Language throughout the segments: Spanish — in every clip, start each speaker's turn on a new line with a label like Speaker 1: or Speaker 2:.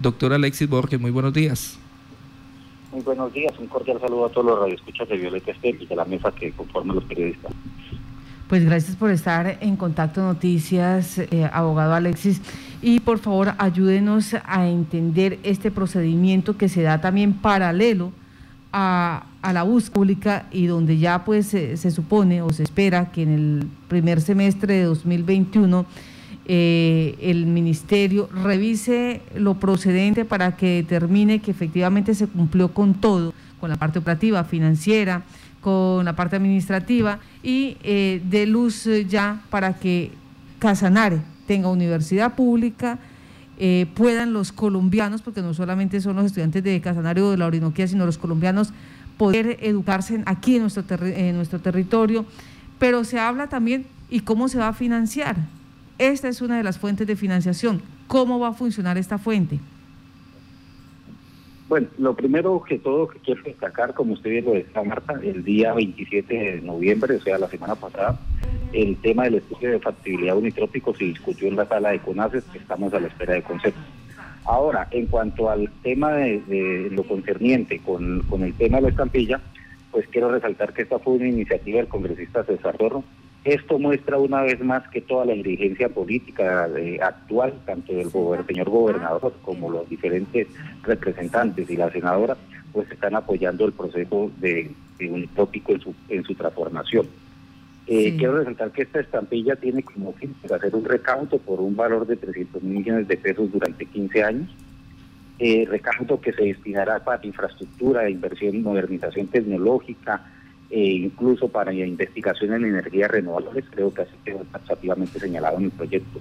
Speaker 1: Doctor Alexis Borges, muy buenos días.
Speaker 2: Muy buenos días, un cordial saludo a todos los radioescuchas de Violeta Estel y de la mesa que conforman los periodistas.
Speaker 3: Pues gracias por estar en Contacto Noticias, eh, abogado Alexis. Y por favor, ayúdenos a entender este procedimiento que se da también paralelo a, la búsqueda pública y donde ya pues se supone o se espera que en el primer semestre de 2021 eh, el ministerio revise lo procedente para que determine que efectivamente se cumplió con todo, con la parte operativa, financiera, con la parte administrativa y eh, dé luz ya para que Casanare tenga universidad pública, eh, puedan los colombianos, porque no solamente son los estudiantes de Casanare o de la Orinoquía, sino los colombianos, poder educarse aquí en nuestro, en nuestro territorio. Pero se habla también y cómo se va a financiar. Esta es una de las fuentes de financiación. ¿Cómo va a funcionar esta fuente?
Speaker 2: Bueno, lo primero que todo que quiero destacar, como usted bien lo decía, Marta, el día 27 de noviembre, o sea, la semana pasada, el tema del estudio de factibilidad unitrópico se discutió en la sala de CONACES, estamos a la espera de concepto. Ahora, en cuanto al tema de, lo concerniente con, con, el tema de la estampilla, pues quiero resaltar que esta fue una iniciativa del congresista César Torro, esto muestra una vez más que toda la dirigencia política eh, actual, tanto del señor gobernador como los diferentes representantes y la senadora, pues están apoyando el proceso de, un tópico en su, en su transformación. Eh, quiero resaltar que esta estampilla tiene como fin hacer un recaudo por un valor de 300 millones de pesos durante 15 años, eh, recaudo que se destinará para infraestructura, inversión y modernización tecnológica, e incluso para investigación en energías renovables, creo que así quedó taxativamente señalado en el proyecto.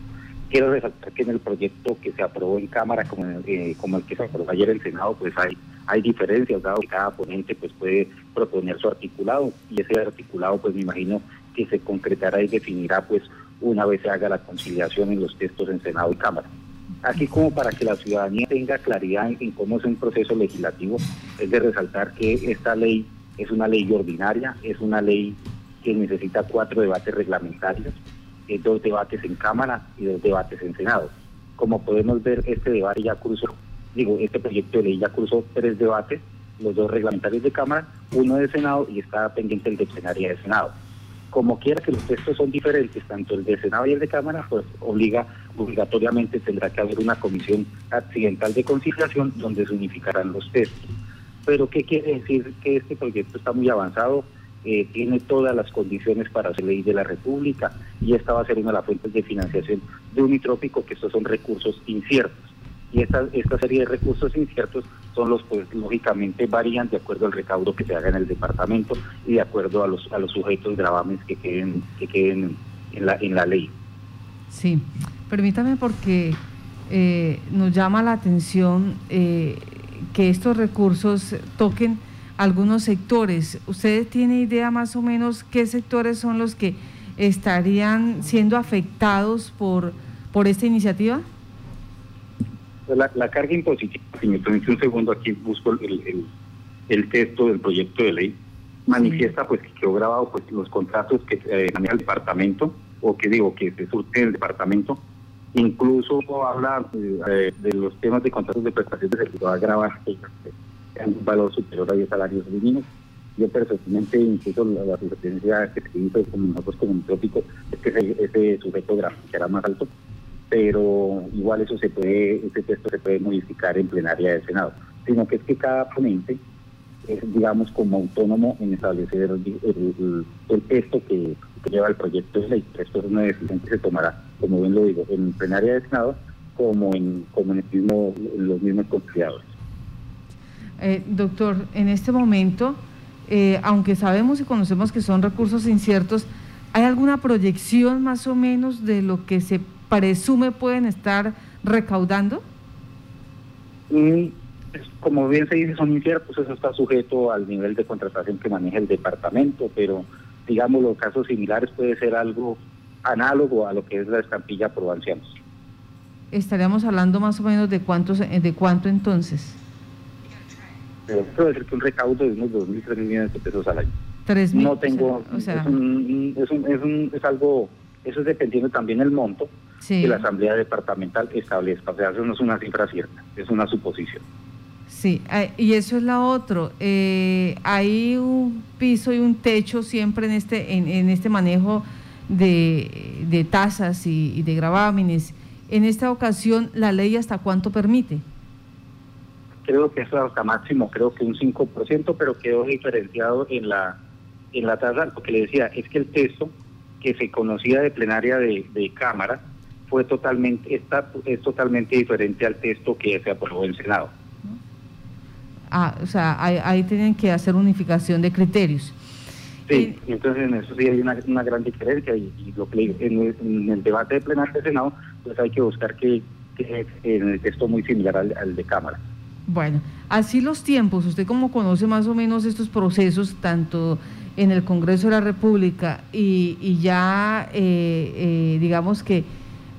Speaker 2: Quiero resaltar que en el proyecto que se aprobó en Cámara, como, eh, como el que se aprobó ayer en Senado, pues hay, hay diferencias, dado que cada ponente pues puede proponer su articulado, y ese articulado pues me imagino que se concretará y definirá pues una vez se haga la conciliación en los textos en Senado y Cámara. Aquí como para que la ciudadanía tenga claridad en cómo es un proceso legislativo, es de resaltar que esta ley es una ley ordinaria, es una ley que necesita cuatro debates reglamentarios, eh, dos debates en Cámara y dos debates en Senado. Como podemos ver, este debate ya cruzó, digo, este proyecto de ley ya cruzó tres debates, los dos reglamentarios de Cámara, uno de Senado y está pendiente el de plenaria de Senado. Como quiera que los textos son diferentes, tanto el de Senado y el de Cámara, pues obliga, obligatoriamente tendrá que haber una comisión accidental de conciliación donde se unificarán los textos. Pero ¿qué quiere decir? Que este proyecto está muy avanzado, eh, tiene todas las condiciones para ser ley de la República y esta va a ser una de las fuentes de financiación de Unitrópico, que estos son recursos inciertos. Y esta, esta serie de recursos inciertos son los, pues lógicamente varían de acuerdo al recaudo que se haga en el departamento y de acuerdo a los, a los sujetos gravames que queden, que queden en la, en la ley.
Speaker 3: Sí, permítame porque eh, nos llama la atención eh, que estos recursos toquen algunos sectores. ¿Ustedes tienen idea más o menos qué sectores son los que estarían siendo afectados por, por esta iniciativa?
Speaker 2: Pues la, carga impositiva, si me permite un segundo, aquí busco el, el, texto del proyecto de ley, manifiesta pues que quedó grabado pues los contratos que eh, maneja el departamento, o que digo, que se surten en el departamento, Incluso habla eh, de los temas de contratos de prestación de servicio a grabar en un valor superior a 10 salarios mínimos. Yo personalmente, incluso la, sugerencia que se hizo como nosotros como tópico es que ese, sujeto gráfico será más alto, pero igual eso se puede, ese texto se puede modificar en plenaria del Senado, sino que es que cada ponente es, digamos, como autónomo en establecer el, texto que, lleva el proyecto de ley. Esto es una decisión que se tomará, como bien lo digo, en plenaria de Senado como en, como en, mismo, los mismos conciliadores.
Speaker 3: Eh, doctor, en este momento, eh, aunque sabemos y conocemos que son recursos inciertos, ¿hay alguna proyección más o menos de lo que se presume pueden estar recaudando?
Speaker 2: Mm, como bien se dice, son inciertos, eso está sujeto al nivel de contratación que maneja el departamento, pero digamos los casos similares puede ser algo análogo a lo que es la estampilla pro ancianos.
Speaker 3: Estaríamos hablando más o menos de cuántos, de cuánto entonces.
Speaker 2: puede ser que un recaudo de unos 2.000, 3.000 millones de pesos al año.
Speaker 3: ¿3.000?
Speaker 2: No tengo, o sea, es, un, es, un, es, un, es algo Eso es dependiendo también del monto que la Asamblea Departamental establezca. O sea, eso no es una cifra cierta, es una suposición.
Speaker 3: Sí, y eso es la otra. Eh, hay un piso y un techo siempre en este, en, este manejo de, tasas y, de gravámenes. En esta ocasión, ¿la ley hasta cuánto permite?
Speaker 2: Creo que es hasta máximo, creo que un 5%, pero quedó diferenciado en la, en la tasa. Lo que le decía es que el texto que se conocía de plenaria de, de Cámara fue totalmente, está, es totalmente diferente al texto que se aprobó en Senado.
Speaker 3: Ah, o sea, ahí, tienen que hacer unificación de criterios.
Speaker 2: Sí, entonces en eso sí hay una, gran diferencia y, lo que en el, debate de plenario de Senado, pues hay que buscar que, en el texto muy similar al, de Cámara.
Speaker 3: Bueno, así los tiempos, usted como conoce más o menos estos procesos, tanto en el Congreso de la República y, ya, eh, eh, digamos que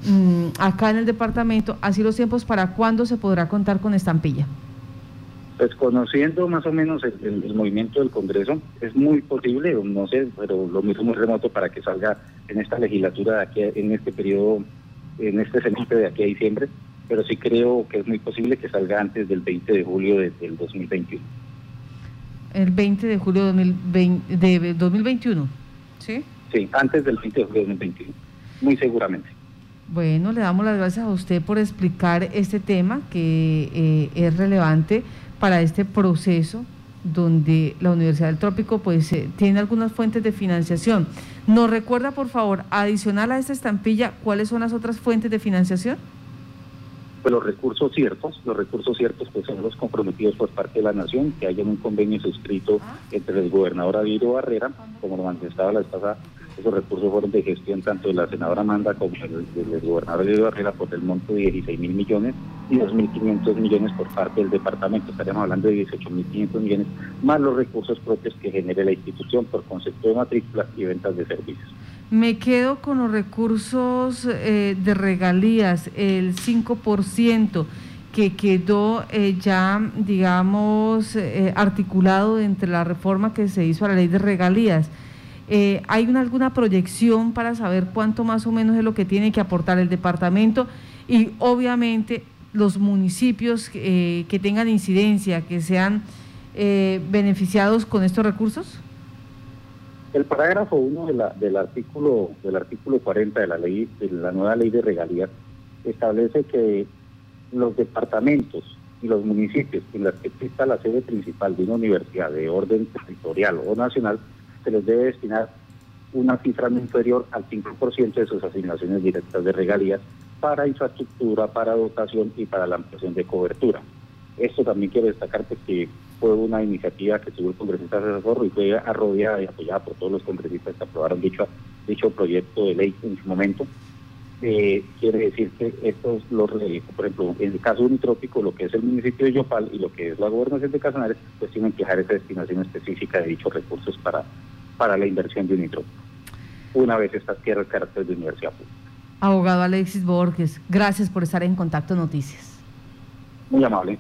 Speaker 3: mm, acá en el departamento, así los tiempos, ¿para cuándo se podrá contar con estampilla?
Speaker 2: Pues conociendo más o menos el, movimiento del Congreso, es muy posible, no sé, pero lo mismo muy remoto para que salga en esta legislatura de aquí, en este periodo, en este semestre de aquí a diciembre, pero sí creo que es muy posible que salga antes del 20 de julio del 2021.
Speaker 3: El 20 de julio de 2021, ¿sí?
Speaker 2: Sí, antes del 20 de julio de 2021, muy seguramente.
Speaker 3: Bueno, le damos las gracias a usted por explicar este tema que eh, es relevante para este proceso donde la Universidad del Trópico pues eh, tiene algunas fuentes de financiación. ¿Nos recuerda, por favor, adicional a esta estampilla, cuáles son las otras fuentes de financiación?
Speaker 2: Pues los recursos ciertos, los recursos ciertos pues son los comprometidos por parte de la Nación, que haya un convenio suscrito ah. entre el gobernador Avido Barrera, como lo manifestaba la vez pasada, esos recursos fueron de gestión tanto de la senadora Amanda como del, gobernador de Barrera por el monto de 16 mil millones y 2.500 millones por parte del departamento. Estaríamos hablando de 18.500 millones, más los recursos propios que genere la institución por concepto de matrículas y ventas de servicios.
Speaker 3: Me quedo con los recursos eh, de regalías, el 5% que quedó eh, ya, digamos, eh, articulado entre la reforma que se hizo a la ley de regalías. Eh, ¿Hay una, alguna proyección para saber cuánto más o menos es lo que tiene que aportar el departamento? Y obviamente los municipios eh, que tengan incidencia, que sean eh, beneficiados con estos recursos?
Speaker 2: El parágrafo 1 del artículo del artículo 40 de la ley de la nueva ley de regalías establece que los departamentos y los municipios en los que exista la sede principal de una universidad de orden territorial o nacional se les debe destinar una cifra no inferior al 5% de sus asignaciones directas de regalías para infraestructura, para dotación y para la ampliación de cobertura. Esto también quiero destacar que fue una iniciativa que tuvo el congresista César Zorro y fue arrodillada y apoyada por todos los congresistas que aprobaron dicho, dicho proyecto de ley en su momento. Eh, quiere decir que estos, los, por ejemplo, en el caso unitrópico, lo que es el municipio de Yopal y lo que es la gobernación de Casanares, pues tienen que dejar esa destinación específica de dichos recursos para para la inversión de un hidrógeno, una vez estas tierras carácter de universidad pública.
Speaker 3: Abogado Alexis Borges, gracias por estar en Contacto Noticias.
Speaker 2: Muy amable.